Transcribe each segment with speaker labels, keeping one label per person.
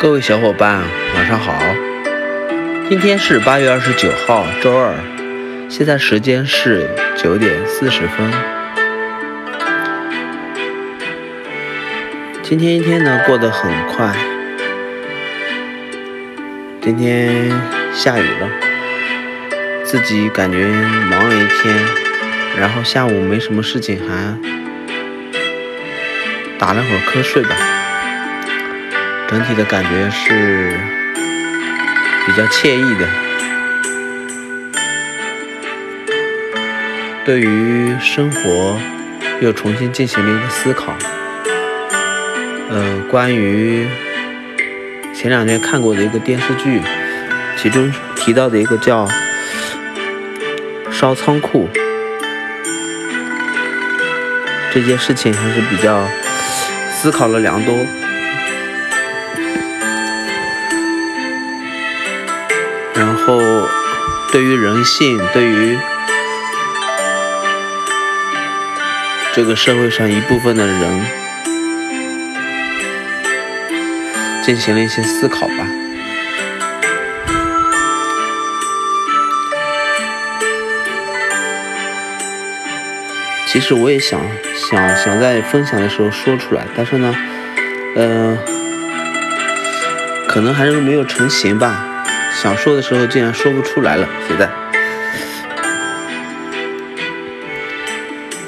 Speaker 1: 各位小伙伴，晚上好。今天是八月二十九号，周二，现在时间是九点四十分。今天一天呢过得很快，今天下雨了，自己感觉忙了一天，然后下午没什么事情，还打了会儿瞌睡吧。整体的感觉是比较惬意的。对于生活又重新进行了一个思考。嗯，关于前两天看过的一个电视剧，其中提到的一个叫“烧仓库”这件事情，还是比较思考了良多。后，对于人性，对于这个社会上一部分的人，进行了一些思考吧。其实我也想想想在分享的时候说出来，但是呢，呃，可能还是没有成型吧。想说的时候竟然说不出来了，现在。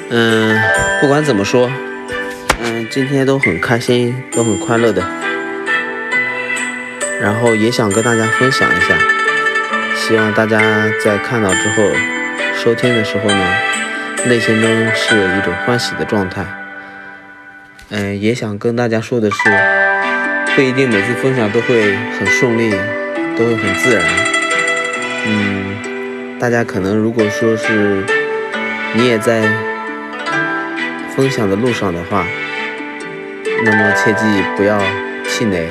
Speaker 1: 嗯，不管怎么说，嗯，今天都很开心，都很快乐的。然后也想跟大家分享一下，希望大家在看到之后、收听的时候呢，内心中是一种欢喜的状态。嗯，也想跟大家说的是，不一定每次分享都会很顺利。都会很自然，嗯，大家可能如果说是你也在分享的路上的话，那么切记不要气馁，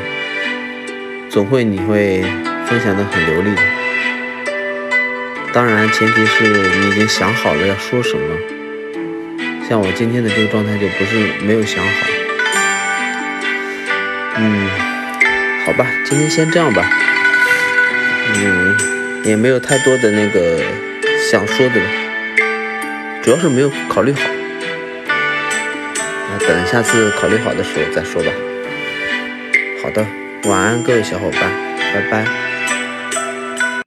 Speaker 1: 总会你会分享的很流利的。当然前提是你已经想好了要说什么，像我今天的这个状态就不是没有想好。嗯，好吧，今天先这样吧。嗯，也没有太多的那个想说的了，主要是没有考虑好。那等下次考虑好的时候再说吧。好的，晚安，各位小伙伴，拜拜。